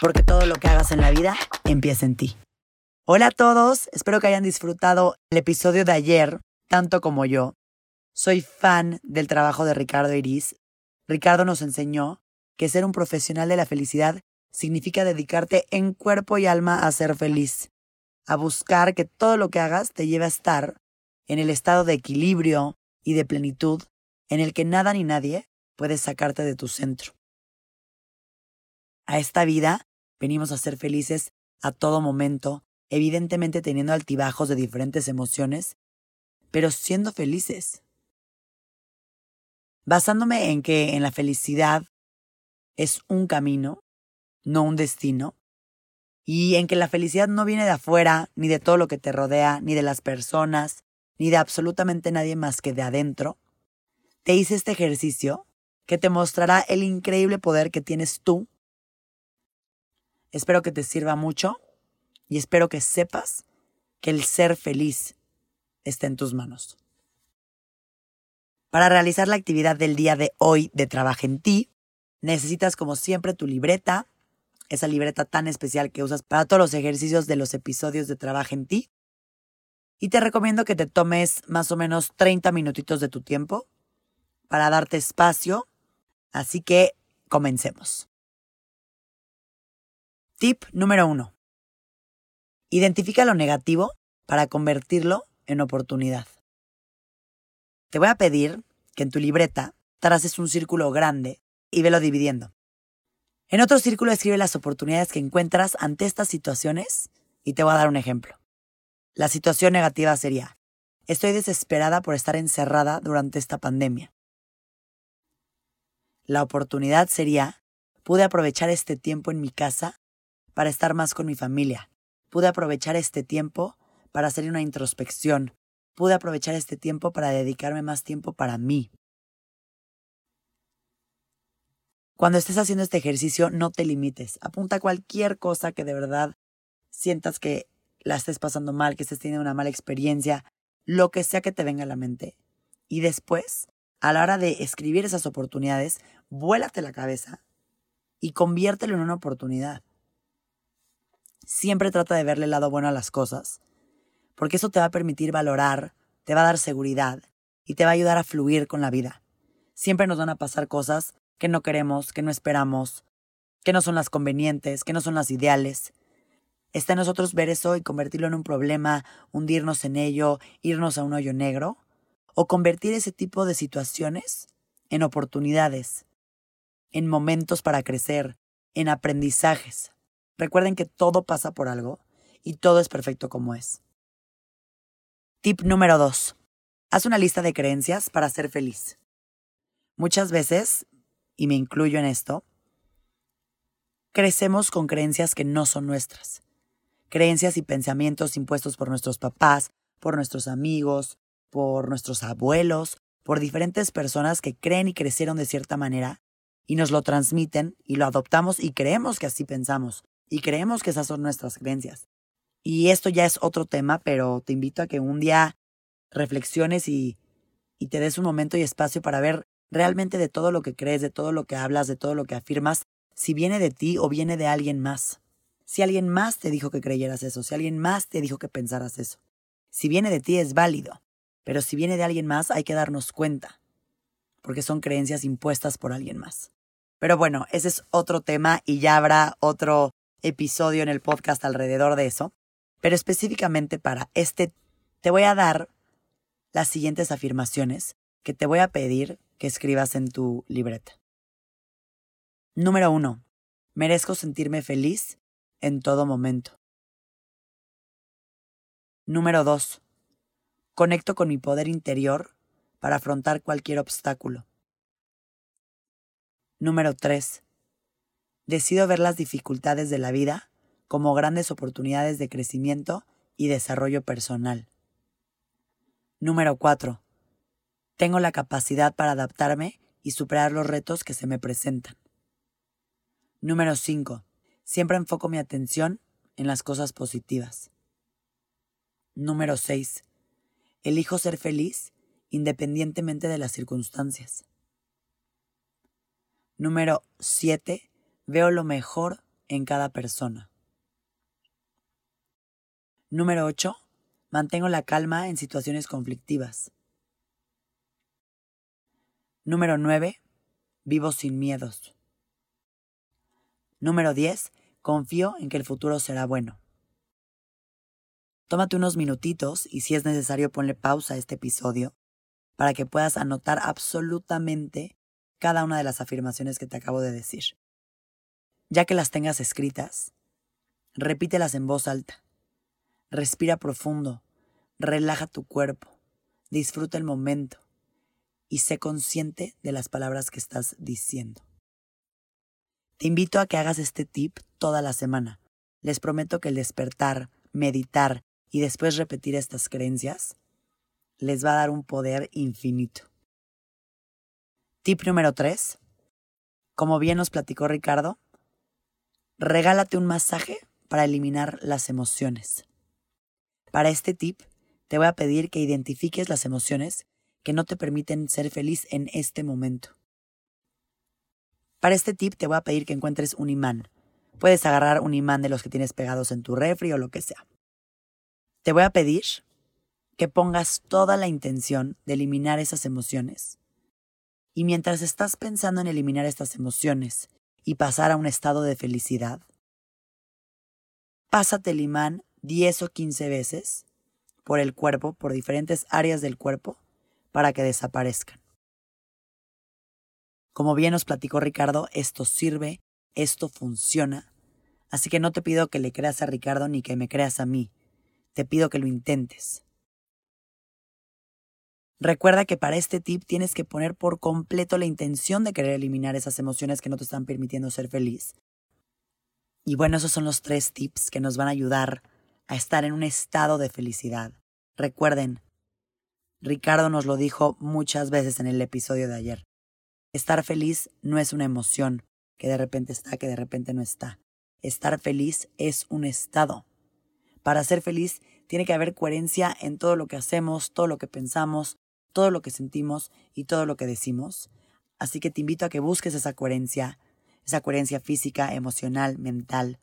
porque todo lo que hagas en la vida empieza en ti. Hola a todos, espero que hayan disfrutado el episodio de ayer, tanto como yo. Soy fan del trabajo de Ricardo Iris. Ricardo nos enseñó que ser un profesional de la felicidad significa dedicarte en cuerpo y alma a ser feliz, a buscar que todo lo que hagas te lleve a estar en el estado de equilibrio y de plenitud en el que nada ni nadie puede sacarte de tu centro. A esta vida Venimos a ser felices a todo momento, evidentemente teniendo altibajos de diferentes emociones, pero siendo felices. Basándome en que en la felicidad es un camino, no un destino, y en que la felicidad no viene de afuera, ni de todo lo que te rodea, ni de las personas, ni de absolutamente nadie más que de adentro, te hice este ejercicio que te mostrará el increíble poder que tienes tú Espero que te sirva mucho y espero que sepas que el ser feliz está en tus manos. Para realizar la actividad del día de hoy de Trabaja en ti, necesitas como siempre tu libreta, esa libreta tan especial que usas para todos los ejercicios de los episodios de Trabaja en ti. Y te recomiendo que te tomes más o menos 30 minutitos de tu tiempo para darte espacio. Así que comencemos. Tip número uno. Identifica lo negativo para convertirlo en oportunidad. Te voy a pedir que en tu libreta traces un círculo grande y velo dividiendo. En otro círculo escribe las oportunidades que encuentras ante estas situaciones y te voy a dar un ejemplo. La situación negativa sería, estoy desesperada por estar encerrada durante esta pandemia. La oportunidad sería, pude aprovechar este tiempo en mi casa para estar más con mi familia. Pude aprovechar este tiempo para hacer una introspección. Pude aprovechar este tiempo para dedicarme más tiempo para mí. Cuando estés haciendo este ejercicio, no te limites. Apunta cualquier cosa que de verdad sientas que la estés pasando mal, que estés teniendo una mala experiencia, lo que sea que te venga a la mente. Y después, a la hora de escribir esas oportunidades, vuélate la cabeza y conviértelo en una oportunidad. Siempre trata de verle el lado bueno a las cosas, porque eso te va a permitir valorar, te va a dar seguridad y te va a ayudar a fluir con la vida. Siempre nos van a pasar cosas que no queremos, que no esperamos, que no son las convenientes, que no son las ideales. Está en nosotros ver eso y convertirlo en un problema, hundirnos en ello, irnos a un hoyo negro, o convertir ese tipo de situaciones en oportunidades, en momentos para crecer, en aprendizajes. Recuerden que todo pasa por algo y todo es perfecto como es. Tip número 2. Haz una lista de creencias para ser feliz. Muchas veces, y me incluyo en esto, crecemos con creencias que no son nuestras. Creencias y pensamientos impuestos por nuestros papás, por nuestros amigos, por nuestros abuelos, por diferentes personas que creen y crecieron de cierta manera y nos lo transmiten y lo adoptamos y creemos que así pensamos y creemos que esas son nuestras creencias. Y esto ya es otro tema, pero te invito a que un día reflexiones y, y te des un momento y espacio para ver realmente de todo lo que crees, de todo lo que hablas, de todo lo que afirmas, si viene de ti o viene de alguien más. Si alguien más te dijo que creyeras eso, si alguien más te dijo que pensaras eso. Si viene de ti es válido, pero si viene de alguien más hay que darnos cuenta, porque son creencias impuestas por alguien más. Pero bueno, ese es otro tema y ya habrá otro episodio en el podcast alrededor de eso, pero específicamente para este te voy a dar las siguientes afirmaciones que te voy a pedir que escribas en tu libreta. Número uno, merezco sentirme feliz en todo momento. Número dos, conecto con mi poder interior para afrontar cualquier obstáculo. Número tres, decido ver las dificultades de la vida como grandes oportunidades de crecimiento y desarrollo personal. Número 4. Tengo la capacidad para adaptarme y superar los retos que se me presentan. Número 5. Siempre enfoco mi atención en las cosas positivas. Número 6. Elijo ser feliz independientemente de las circunstancias. Número 7. Veo lo mejor en cada persona. Número 8. Mantengo la calma en situaciones conflictivas. Número 9. Vivo sin miedos. Número 10. Confío en que el futuro será bueno. Tómate unos minutitos y si es necesario ponle pausa a este episodio para que puedas anotar absolutamente cada una de las afirmaciones que te acabo de decir. Ya que las tengas escritas, repítelas en voz alta. Respira profundo, relaja tu cuerpo, disfruta el momento y sé consciente de las palabras que estás diciendo. Te invito a que hagas este tip toda la semana. Les prometo que el despertar, meditar y después repetir estas creencias les va a dar un poder infinito. Tip número 3. Como bien nos platicó Ricardo, regálate un masaje para eliminar las emociones. Para este tip, te voy a pedir que identifiques las emociones que no te permiten ser feliz en este momento. Para este tip te voy a pedir que encuentres un imán. Puedes agarrar un imán de los que tienes pegados en tu refri o lo que sea. Te voy a pedir que pongas toda la intención de eliminar esas emociones. Y mientras estás pensando en eliminar estas emociones y pasar a un estado de felicidad, pásate el imán 10 o 15 veces por el cuerpo, por diferentes áreas del cuerpo, para que desaparezcan. Como bien nos platicó Ricardo, esto sirve, esto funciona, así que no te pido que le creas a Ricardo ni que me creas a mí, te pido que lo intentes. Recuerda que para este tip tienes que poner por completo la intención de querer eliminar esas emociones que no te están permitiendo ser feliz. Y bueno, esos son los tres tips que nos van a ayudar a estar en un estado de felicidad. Recuerden, Ricardo nos lo dijo muchas veces en el episodio de ayer. Estar feliz no es una emoción que de repente está, que de repente no está. Estar feliz es un estado. Para ser feliz tiene que haber coherencia en todo lo que hacemos, todo lo que pensamos, todo lo que sentimos y todo lo que decimos. Así que te invito a que busques esa coherencia, esa coherencia física, emocional, mental,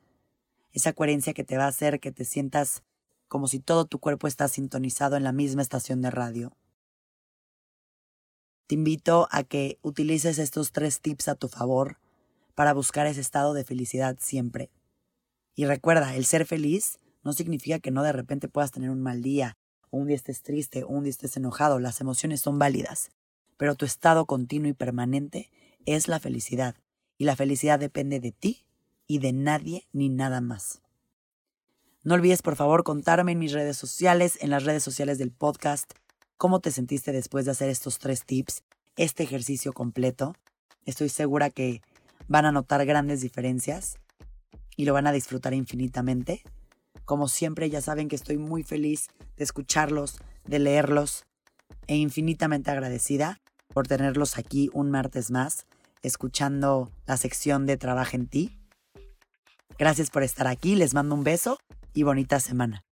esa coherencia que te va a hacer que te sientas como si todo tu cuerpo está sintonizado en la misma estación de radio. Te invito a que utilices estos tres tips a tu favor para buscar ese estado de felicidad siempre. Y recuerda, el ser feliz no significa que no de repente puedas tener un mal día, un día estés triste, un día estés enojado. Las emociones son válidas, pero tu estado continuo y permanente es la felicidad. Y la felicidad depende de ti y de nadie ni nada más. No olvides por favor contarme en mis redes sociales, en las redes sociales del podcast, cómo te sentiste después de hacer estos tres tips, este ejercicio completo. Estoy segura que van a notar grandes diferencias y lo van a disfrutar infinitamente. Como siempre, ya saben que estoy muy feliz de escucharlos, de leerlos e infinitamente agradecida por tenerlos aquí un martes más, escuchando la sección de Trabaja en ti. Gracias por estar aquí, les mando un beso y bonita semana.